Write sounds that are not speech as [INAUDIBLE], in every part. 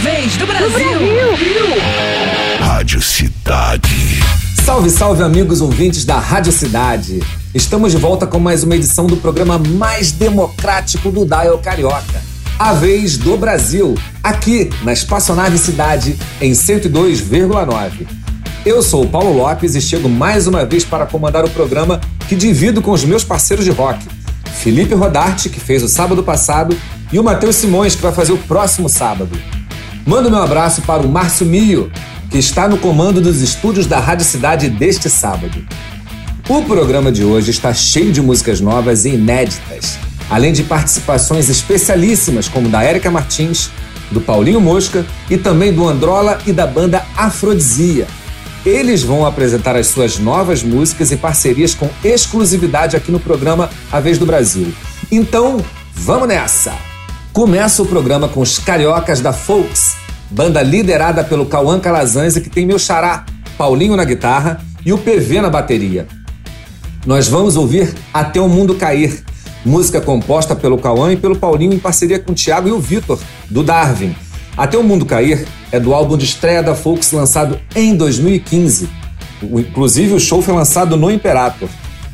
vez do Brasil. Brasil. Rádio Cidade. Salve, salve, amigos ouvintes da Rádio Cidade. Estamos de volta com mais uma edição do programa mais democrático do Dial Carioca. A vez do Brasil, aqui na Espaçonave Cidade, em 102,9. Eu sou o Paulo Lopes e chego mais uma vez para comandar o programa que divido com os meus parceiros de rock. Felipe Rodarte, que fez o sábado passado, e o Matheus Simões, que vai fazer o próximo sábado. Mando meu abraço para o Márcio Mio, que está no comando dos estúdios da Rádio Cidade deste sábado. O programa de hoje está cheio de músicas novas e inéditas, além de participações especialíssimas como da Érica Martins, do Paulinho Mosca e também do Androla e da banda Afrodisia. Eles vão apresentar as suas novas músicas e parcerias com exclusividade aqui no programa A Vez do Brasil. Então, vamos nessa! Começa o programa com os Cariocas da Folks, banda liderada pelo Cauã Calazans que tem meu xará, Paulinho na guitarra e o PV na bateria. Nós vamos ouvir Até o Mundo Cair, música composta pelo Cauã e pelo Paulinho em parceria com o Thiago e o Vitor, do Darwin. Até o Mundo Cair é do álbum de estreia da Folks lançado em 2015. Inclusive, o show foi lançado no Imperator.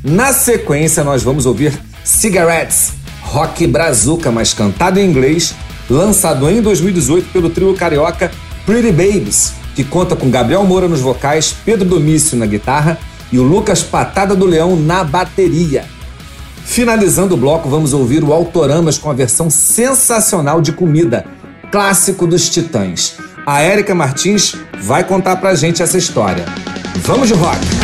Na sequência, nós vamos ouvir Cigarettes, rock brazuca, mas cantado em inglês, lançado em 2018 pelo trio carioca Pretty Babies, que conta com Gabriel Moura nos vocais, Pedro Domício na guitarra e o Lucas Patada do Leão na bateria. Finalizando o bloco, vamos ouvir o Autoramas com a versão sensacional de comida, clássico dos Titãs. A Érica Martins vai contar pra gente essa história. Vamos de rock!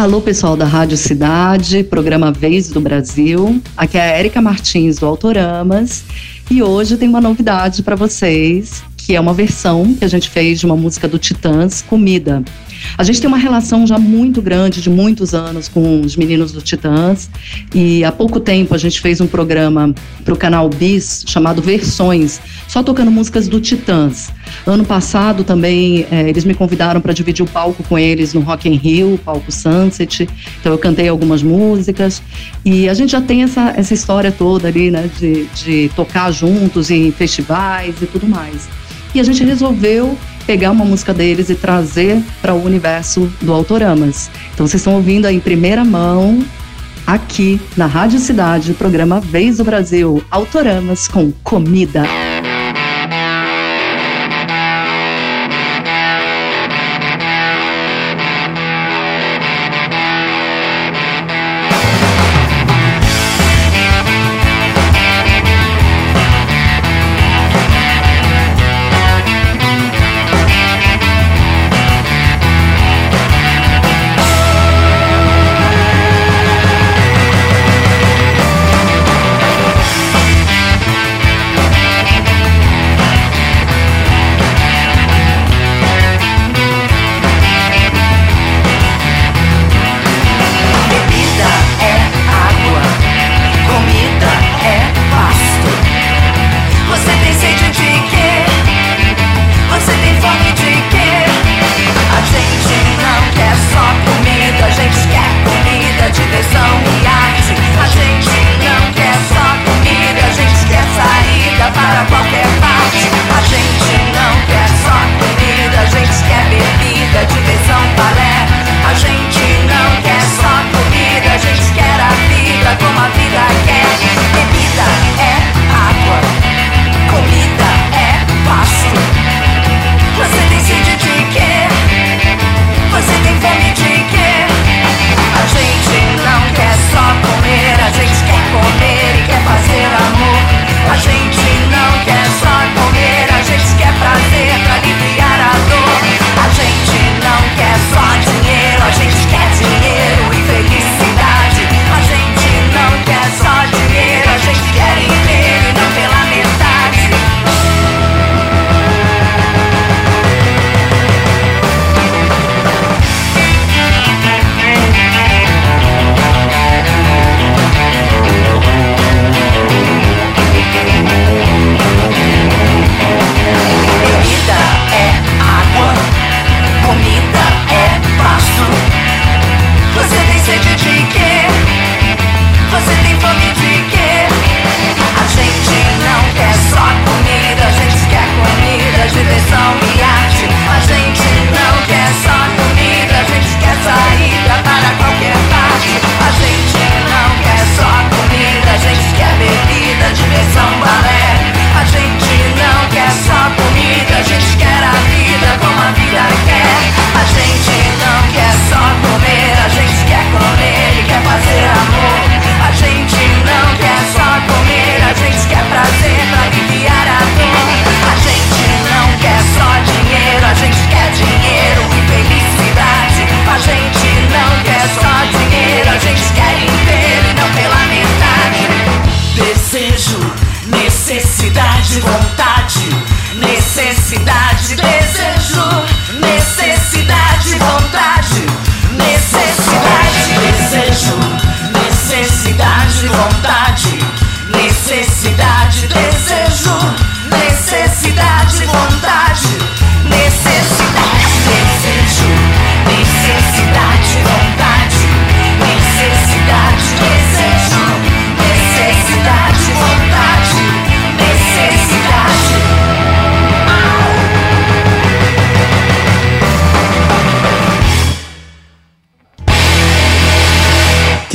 Alô, pessoal da Rádio Cidade, programa Vez do Brasil. Aqui é a Érica Martins do Autoramas e hoje tem uma novidade para vocês, que é uma versão que a gente fez de uma música do Titãs, Comida. A gente tem uma relação já muito grande, de muitos anos, com os meninos do Titãs. E há pouco tempo a gente fez um programa para o canal Bis chamado Versões, só tocando músicas do Titãs. Ano passado também é, eles me convidaram para dividir o palco com eles no Rock in Rio, palco Sunset. Então eu cantei algumas músicas e a gente já tem essa, essa história toda ali, né, de, de tocar juntos em festivais e tudo mais. E a gente resolveu pegar uma música deles e trazer para o universo do Autoramas. Então vocês estão ouvindo aí em primeira mão aqui na Rádio Cidade, programa Vez do Brasil, Autoramas com comida.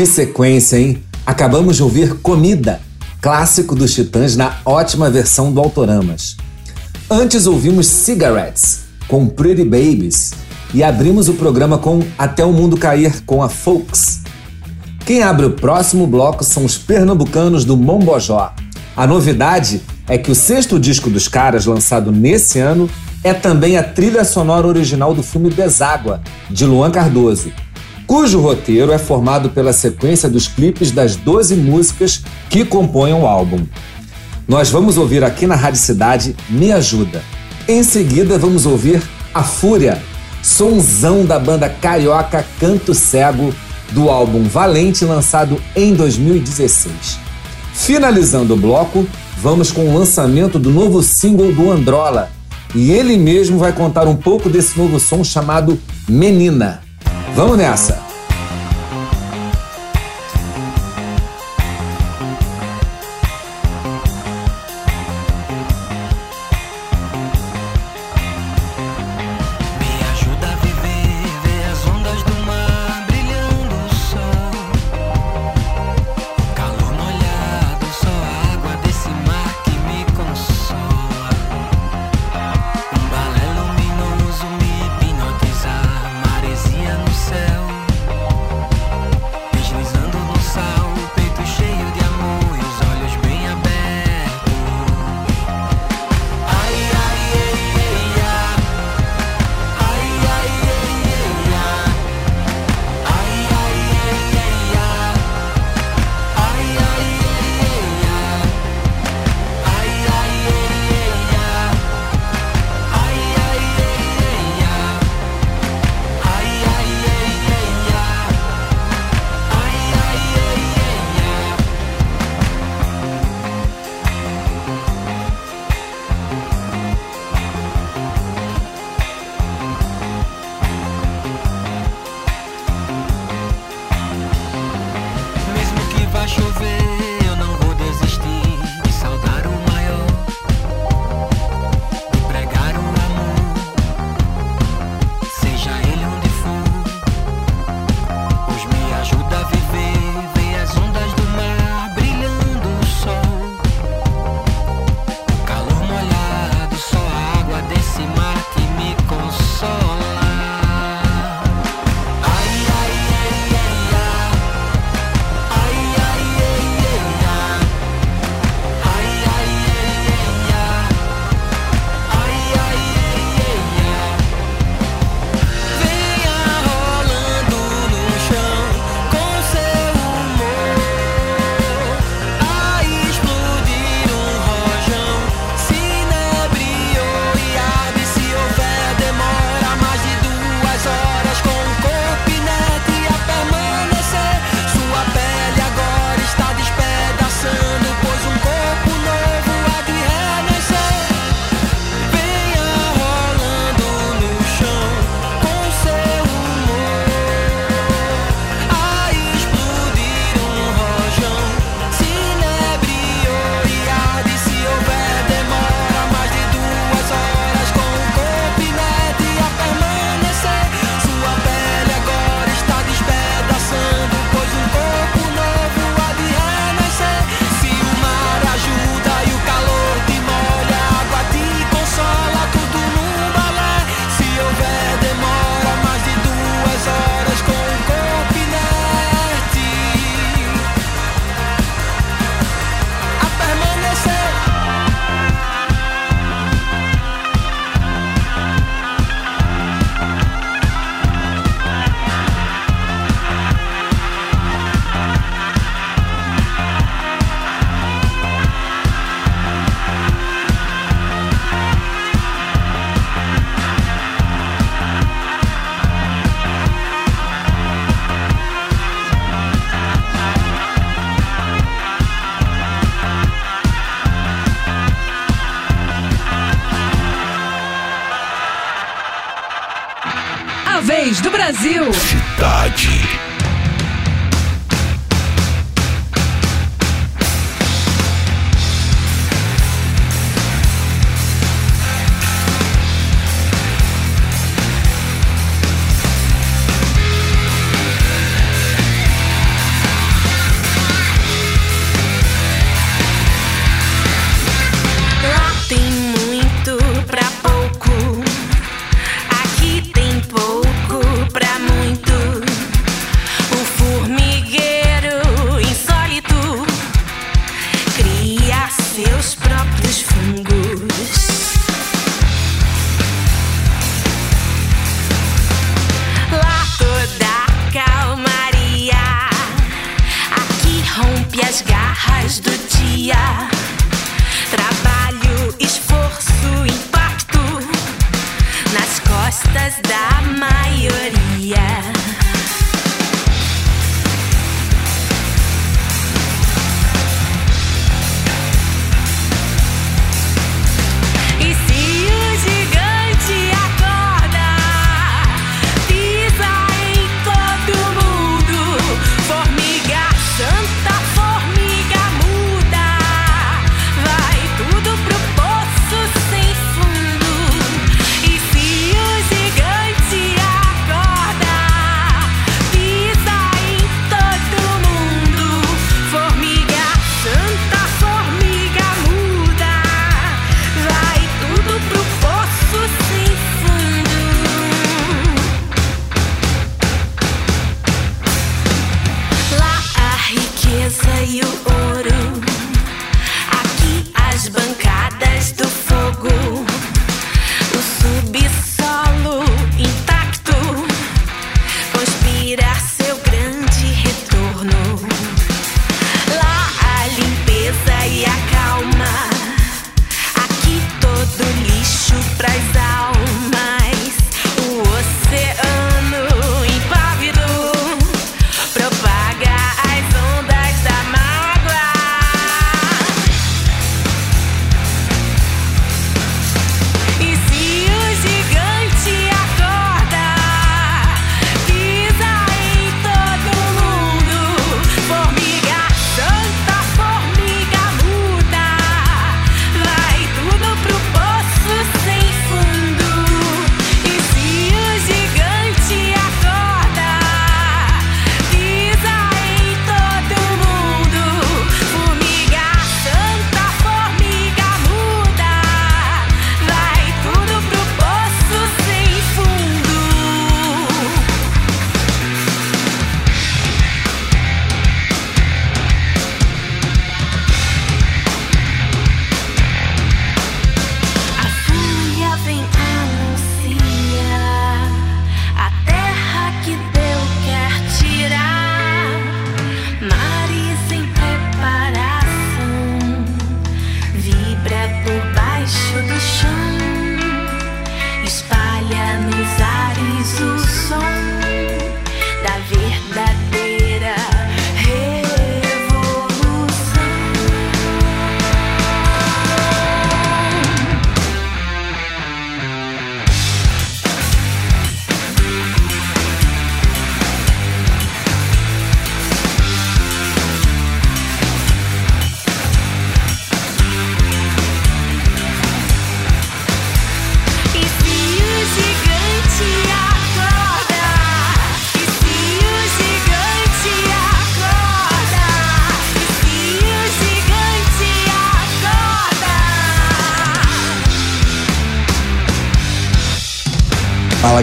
Que sequência, hein? Acabamos de ouvir Comida, clássico dos Titãs na ótima versão do Autoramas. Antes ouvimos Cigarettes, com Pretty Babies, e abrimos o programa com Até o Mundo Cair com a Folks. Quem abre o próximo bloco são os pernambucanos do Mombojó. A novidade é que o sexto disco dos caras, lançado nesse ano, é também a trilha sonora original do filme Deságua, de Luan Cardoso, cujo roteiro é formado pela sequência dos clipes das 12 músicas que compõem o álbum. Nós vamos ouvir aqui na Rádio Cidade Me Ajuda. Em seguida, vamos ouvir A Fúria, sonzão da banda carioca Canto Cego, do álbum Valente, lançado em 2016. Finalizando o bloco, vamos com o lançamento do novo single do Androla, e ele mesmo vai contar um pouco desse novo som chamado Menina. Vamos nessa!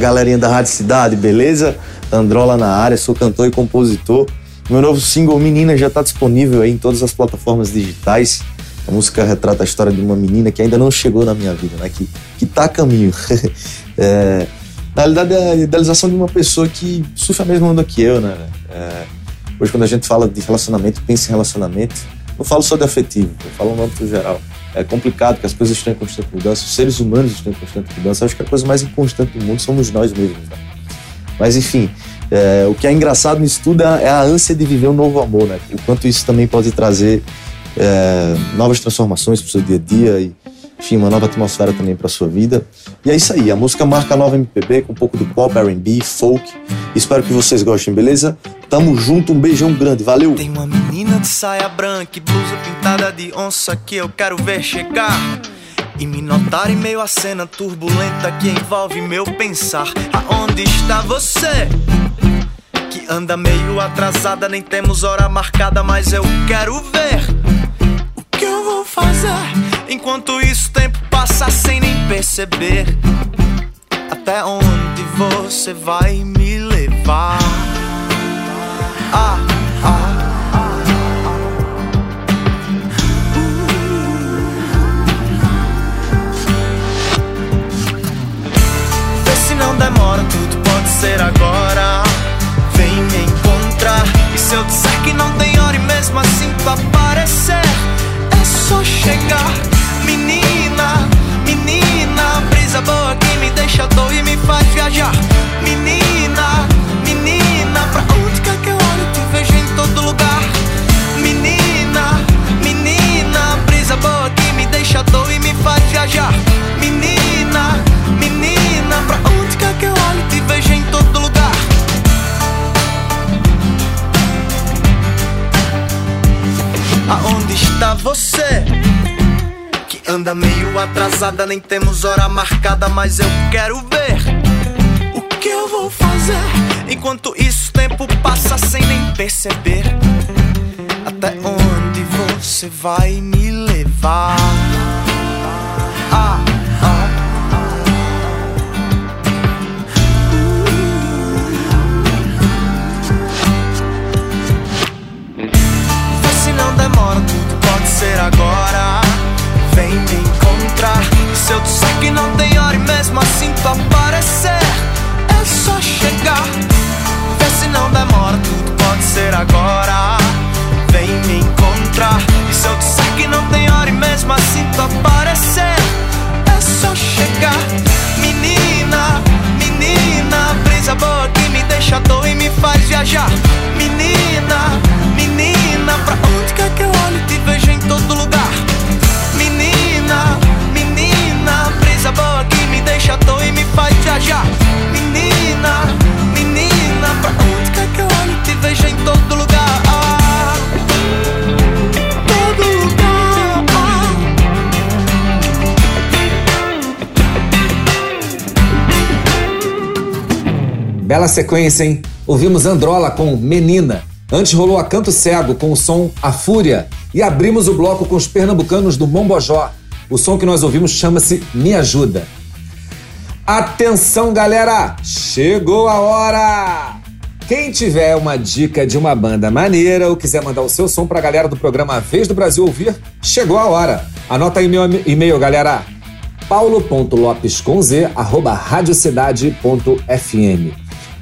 Galerinha da Rádio Cidade, beleza? Androla na área, sou cantor e compositor. Meu novo single Menina já está disponível aí em todas as plataformas digitais. A música retrata a história de uma menina que ainda não chegou na minha vida, né? Que, que tá a caminho. [LAUGHS] é, na realidade, é a idealização de uma pessoa que sofre a mesma onda que eu, né? É, hoje, quando a gente fala de relacionamento, pensa em relacionamento. Não falo só de afetivo, eu falo no âmbito geral é complicado, que as coisas estão em constante mudança, os seres humanos estão em constante mudança. Acho que a coisa mais inconstante do mundo somos nós mesmos. Né? Mas enfim, é, o que é engraçado nisso tudo é a ânsia de viver um novo amor, né? O quanto isso também pode trazer é, novas transformações para o seu dia a dia e enfim, uma nova atmosfera também para sua vida. E é isso aí, a música marca a nova MPB com um pouco do pop, R&B, folk. Espero que vocês gostem, beleza? Tamo junto, um beijão grande, valeu! Tem uma menina de saia branca e blusa pintada de onça que eu quero ver chegar. E me notar em meio à cena turbulenta que envolve meu pensar. Aonde está você? Que anda meio atrasada, nem temos hora marcada, mas eu quero ver vou fazer. Enquanto isso, o tempo passa sem nem perceber. Até onde você vai me levar? Ah, ah, não demora, tudo pode ser agora. Vem me encontrar. E se eu disser que não tem hora e mesmo assim está só chegar, menina. Meio atrasada, nem temos hora marcada, mas eu quero ver o que eu vou fazer. Enquanto isso, tempo passa sem nem perceber. Até onde você vai me levar? Ah, ah. Vê se não demora, tudo pode ser agora. Vem me encontrar. Se eu disser que não tem hora e mesmo assim tu aparecer, é só chegar. Vê se não demora, tudo pode ser agora. Vem me encontrar. E se eu disser que não tem hora e mesmo assim tu aparecer, é só chegar. Menina, menina, brisa boa que me deixa toa e me faz viajar. Menina, menina, pra onde quer que eu olhe te vejo em todo lugar. Brisa boa que me deixa à toa e me faz viajar. Menina, menina, pra onde quer que eu olhe te vejo em todo lugar. Todo lugar. Bela sequência, hein? Ouvimos Androla com Menina. Antes rolou a Canto Cego com o som A Fúria. E abrimos o bloco com os pernambucanos do Mombojó. O som que nós ouvimos chama-se Me Ajuda. Atenção, galera! Chegou a hora! Quem tiver uma dica de uma banda maneira ou quiser mandar o seu som pra galera do programa Vez do Brasil ouvir, chegou a hora. Anota aí meu e-mail, galera. paulo.lopes.com.z arroba radiocidade.fm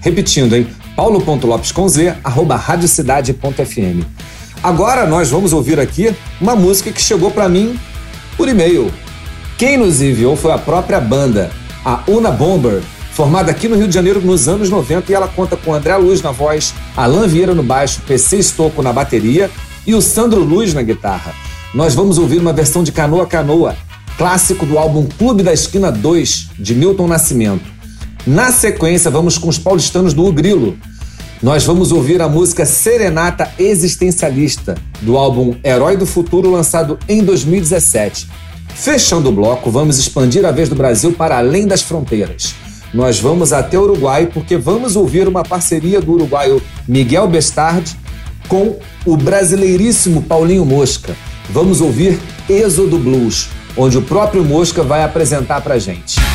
Repetindo, hein? paulo.lopes.com.z arroba radiocidade.fm Agora nós vamos ouvir aqui uma música que chegou pra mim por e-mail. Quem nos enviou foi a própria banda, a Una Bomber, formada aqui no Rio de Janeiro nos anos 90 e ela conta com André Luz na voz, Alan Vieira no baixo, PC Estocco na bateria e o Sandro Luz na guitarra. Nós vamos ouvir uma versão de Canoa Canoa, clássico do álbum Clube da Esquina 2, de Milton Nascimento. Na sequência, vamos com os paulistanos do Ugrilo. Nós vamos ouvir a música Serenata Existencialista, do álbum Herói do Futuro, lançado em 2017. Fechando o bloco, vamos expandir a vez do Brasil para além das fronteiras. Nós vamos até o Uruguai porque vamos ouvir uma parceria do uruguaio Miguel Bestard com o brasileiríssimo Paulinho Mosca. Vamos ouvir Êxodo Blues, onde o próprio Mosca vai apresentar pra gente.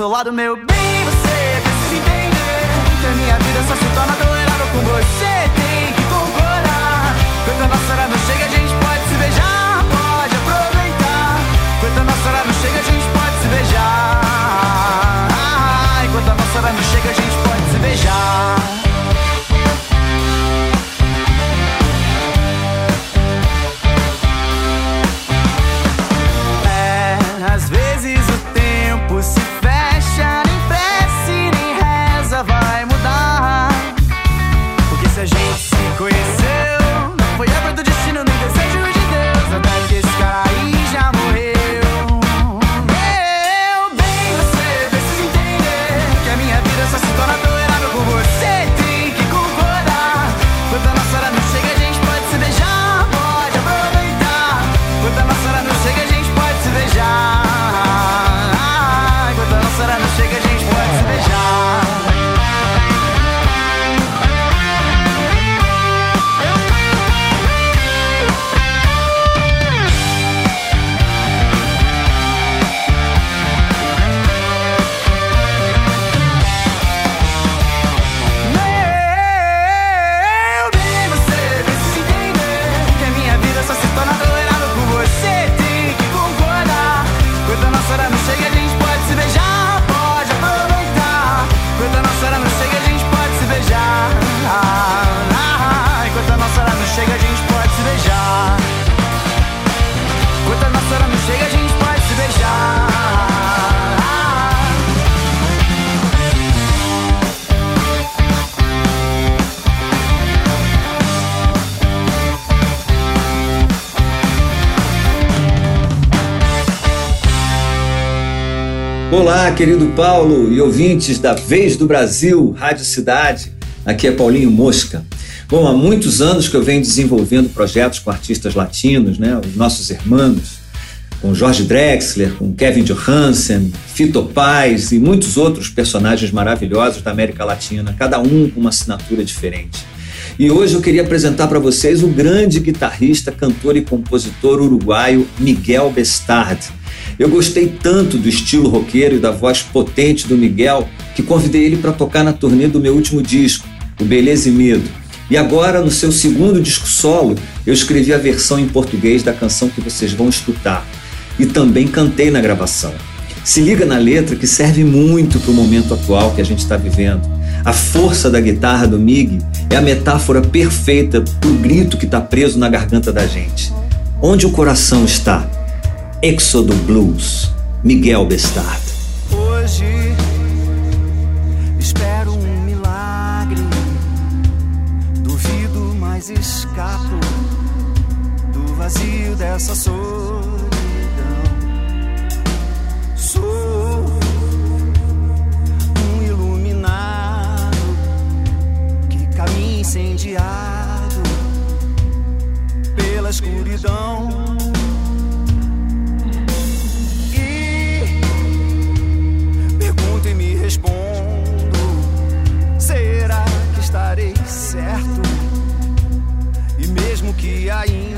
Seu lado, meu bem. Você precisa entender que a minha vida só se torna tolerável com você. Tem que concordar. Quando a Olá, querido Paulo e ouvintes da Vez do Brasil, Rádio Cidade. Aqui é Paulinho Mosca. Bom, há muitos anos que eu venho desenvolvendo projetos com artistas latinos, né, os nossos irmãos, com Jorge Drexler, com Kevin Johansen, Fito Paz e muitos outros personagens maravilhosos da América Latina, cada um com uma assinatura diferente. E hoje eu queria apresentar para vocês o grande guitarrista, cantor e compositor uruguaio Miguel Bestard eu gostei tanto do estilo roqueiro e da voz potente do Miguel que convidei ele para tocar na turnê do meu último disco, o Beleza e Medo. E agora, no seu segundo disco solo, eu escrevi a versão em português da canção que vocês vão escutar. E também cantei na gravação. Se liga na letra que serve muito para o momento atual que a gente está vivendo. A força da guitarra do Mig é a metáfora perfeita para o grito que está preso na garganta da gente. Onde o coração está? Exodo Blues, Miguel Bestard. Hoje espero um milagre, duvido, mas escapo do vazio dessa solidão. Sou um iluminado que caminha incendiado pela escuridão. Certo, e mesmo que ainda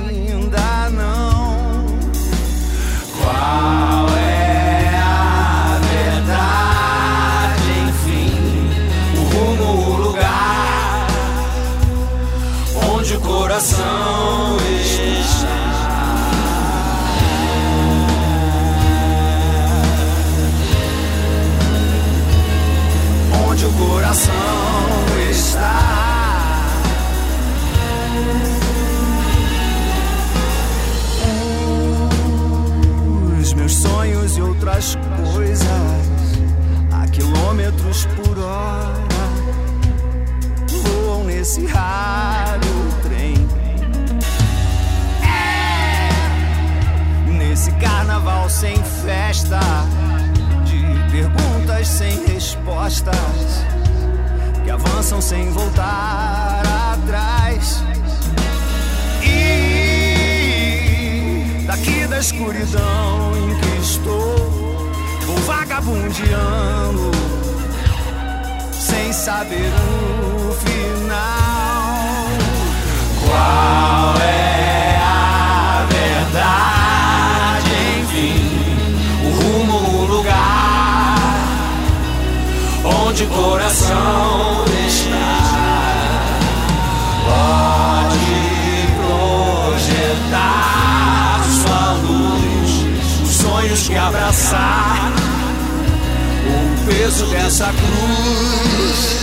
que avançam sem voltar atrás. E daqui da escuridão em que estou, vou vagabundeando, sem saber o final. O coração está. Pode projetar sua luz, os sonhos que abraçar, o peso dessa cruz.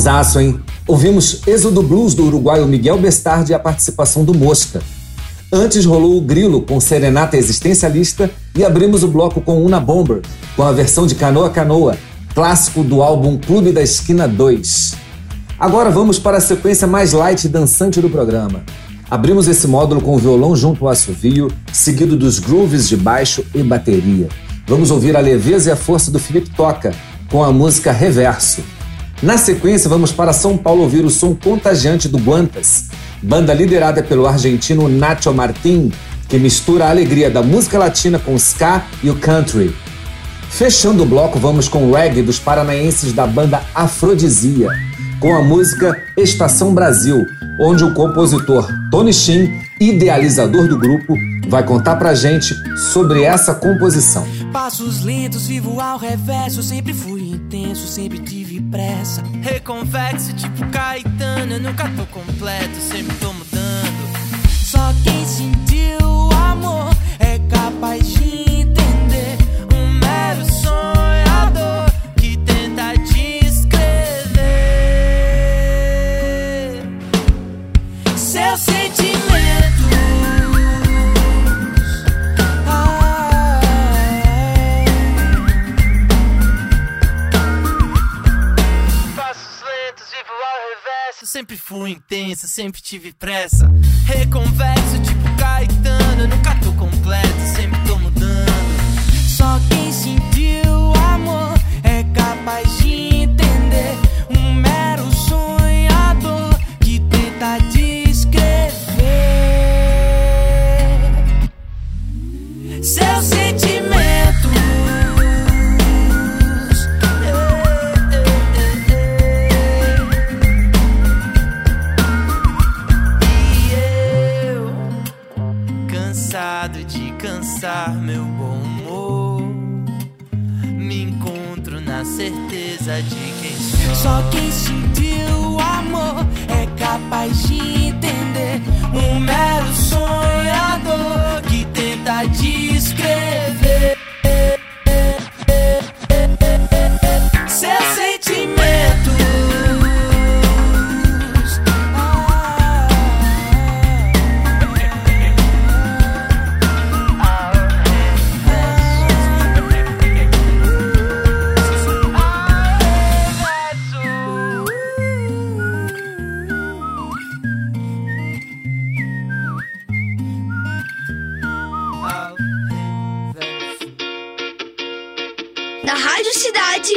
Sonsaço, hein? Ouvimos Êxodo Blues do uruguaio Miguel Bestardi e a participação do Mosca. Antes rolou o Grilo com Serenata Existencialista e abrimos o bloco com Una Bomber, com a versão de Canoa Canoa, clássico do álbum Clube da Esquina 2. Agora vamos para a sequência mais light e dançante do programa. Abrimos esse módulo com o violão junto ao assovio, seguido dos grooves de baixo e bateria. Vamos ouvir a leveza e a força do Felipe Toca, com a música Reverso. Na sequência, vamos para São Paulo ouvir o som contagiante do Guantas, banda liderada pelo argentino Nacho Martin, que mistura a alegria da música latina com o ska e o country. Fechando o bloco, vamos com o reggae dos paranaenses da banda Afrodisia, com a música Estação Brasil, onde o compositor Tony Shin, idealizador do grupo, vai contar pra gente sobre essa composição. Passos lentos, vivo ao reverso. Sempre fui intenso, sempre tive pressa. Reconvexo, tipo Caetano. Eu nunca tô completo, sempre tô sempre tive pressa. Reconverso, tipo Caetano. Nunca tô completo, sempre tô mudando. Só quem sentiu amor é capaz de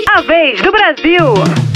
A vez do Brasil.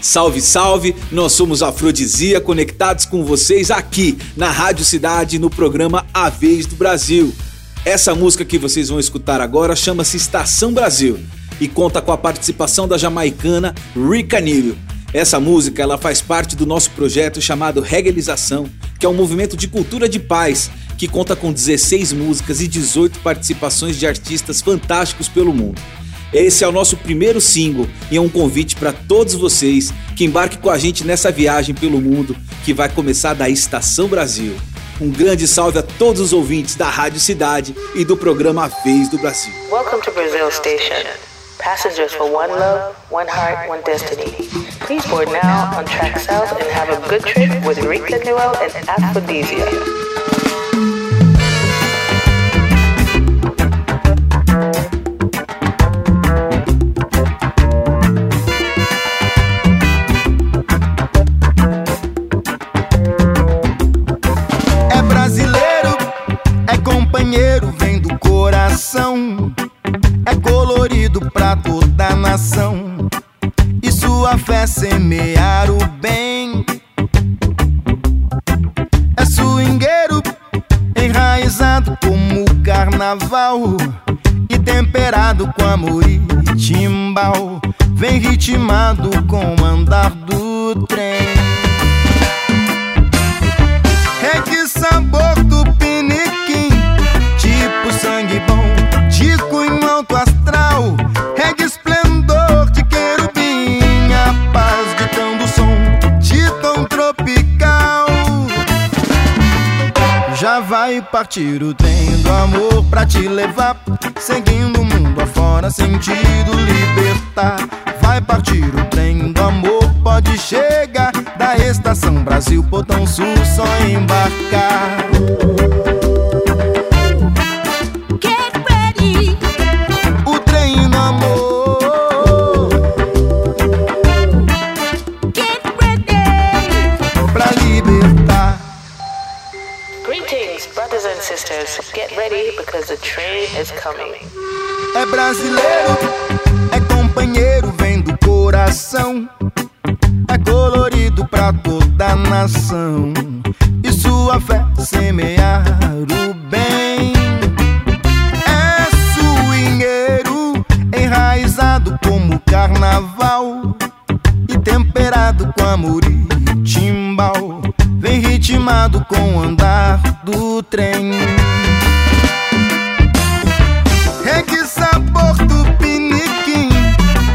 Salve, salve! Nós somos Afrodisia, conectados com vocês aqui na Rádio Cidade, no programa A Vez do Brasil. Essa música que vocês vão escutar agora chama-se Estação Brasil e conta com a participação da jamaicana Rika Nilo. Essa música ela faz parte do nosso projeto chamado Regalização, que é um movimento de cultura de paz que conta com 16 músicas e 18 participações de artistas fantásticos pelo mundo. Esse é o nosso primeiro single e é um convite para todos vocês que embarquem com a gente nessa viagem pelo mundo que vai começar da Estação Brasil. Um grande salve a todos os ouvintes da Rádio Cidade e do programa Vez do Brasil. Welcome to Brazil Station. Passengers for one love, one heart, one destiny. Please board now on track south and have a good trip with Rita Newell and Aphrodisia. Semear o bem. É swingueiro, enraizado como o carnaval. E temperado com amor e timbal. Vem ritmado com o andar do trem. É que sabor vai partir o trem do amor pra te levar. Seguindo o mundo afora, sentido libertar. Vai partir o trem do amor, pode chegar. Da estação Brasil, Botão Sul, só embarcar. Get ready because the train is coming. É brasileiro, é companheiro, vem do coração. É colorido pra toda nação. E sua fé semear o bem. É swingueiro, enraizado como carnaval. E temperado com amor e timbal. Vem ritmado com o andar do trem. Reggae sabor do piniquim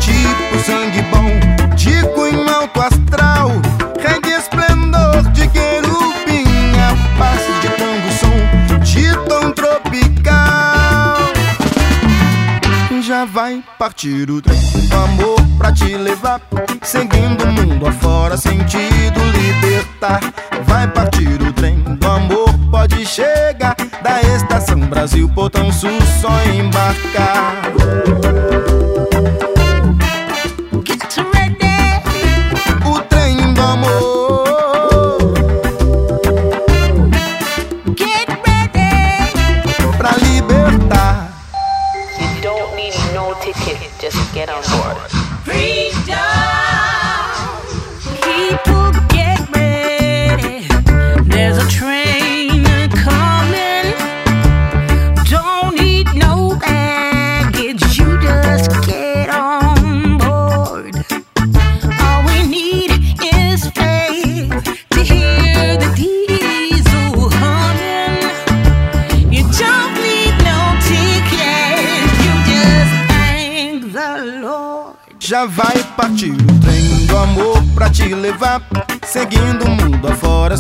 Tipo sangue bom De cunho alto astral Reggae esplendor de querubim A de tango som De tom tropical Já vai partir o trem do amor pra te levar Seguindo o mundo afora Sentido libertar Brasil Portão Sul Só embarcar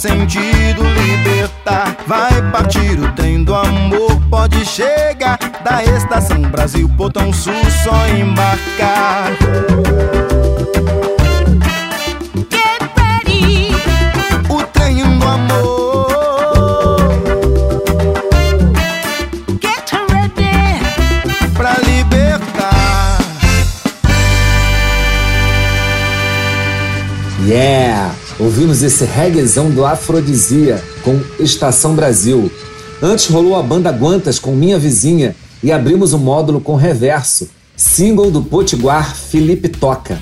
sentido libertar. Vai partir o trem do amor, pode chegar. Da estação Brasil, Portão Sul, só embarcar Ouvimos esse reguezão do Afrodisia com Estação Brasil. Antes rolou a banda Guantas com Minha Vizinha e abrimos o módulo com Reverso, single do Potiguar Felipe Toca.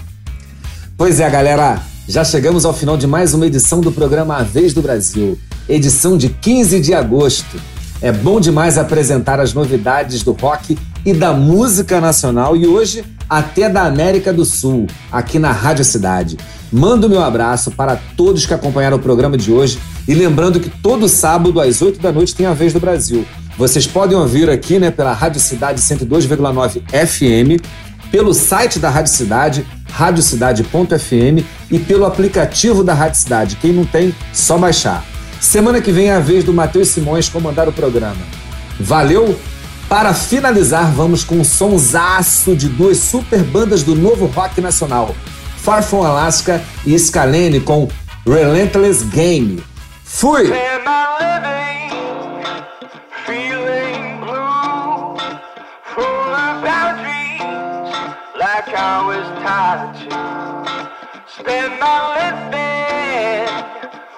Pois é, galera, já chegamos ao final de mais uma edição do programa A Vez do Brasil, edição de 15 de agosto. É bom demais apresentar as novidades do rock e da música nacional e hoje até da América do Sul, aqui na Rádio Cidade. Mando meu abraço para todos que acompanharam o programa de hoje e lembrando que todo sábado às 8 da noite tem a Vez do Brasil. Vocês podem ouvir aqui, né, pela Rádio Cidade 102,9 FM, pelo site da Rádio Cidade, radiocidade.fm e pelo aplicativo da Rádio Cidade. Quem não tem, só baixar. Semana que vem é a vez do Matheus Simões comandar o programa. Valeu? Para finalizar, vamos com um sonsaço de duas super bandas do novo rock nacional, Far From Alaska e Scalene com Relentless Game. Fui! Spend my living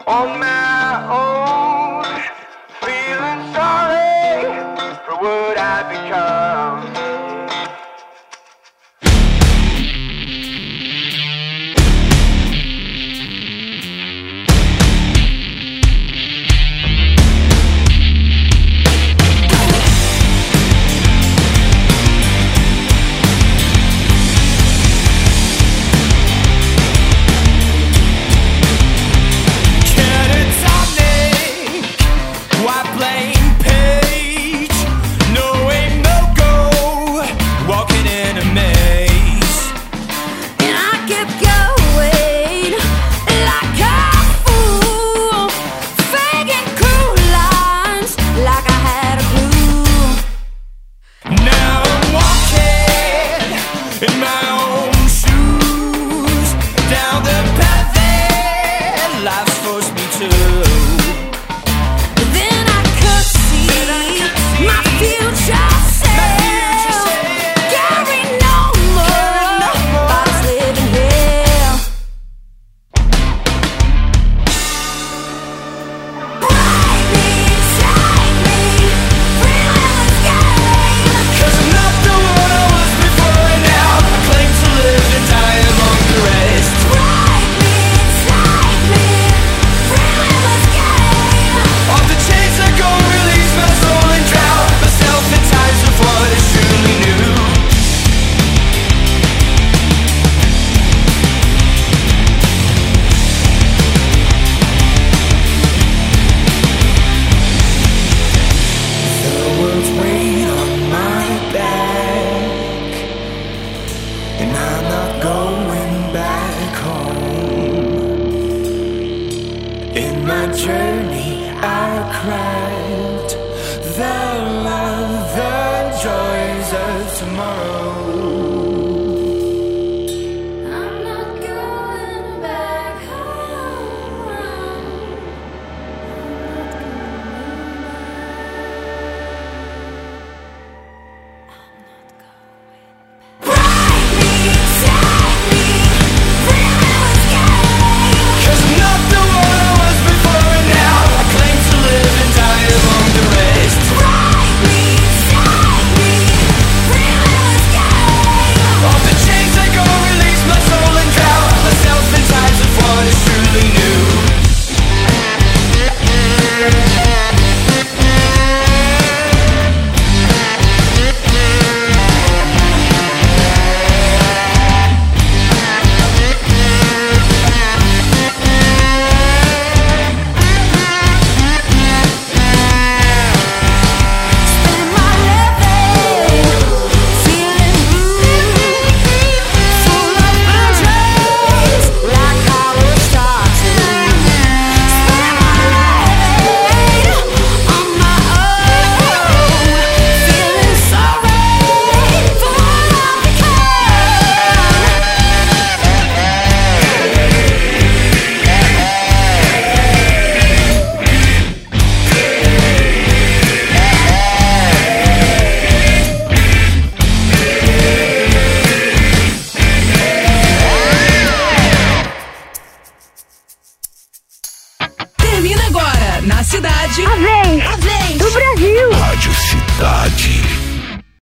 on my own, would I become? blame pain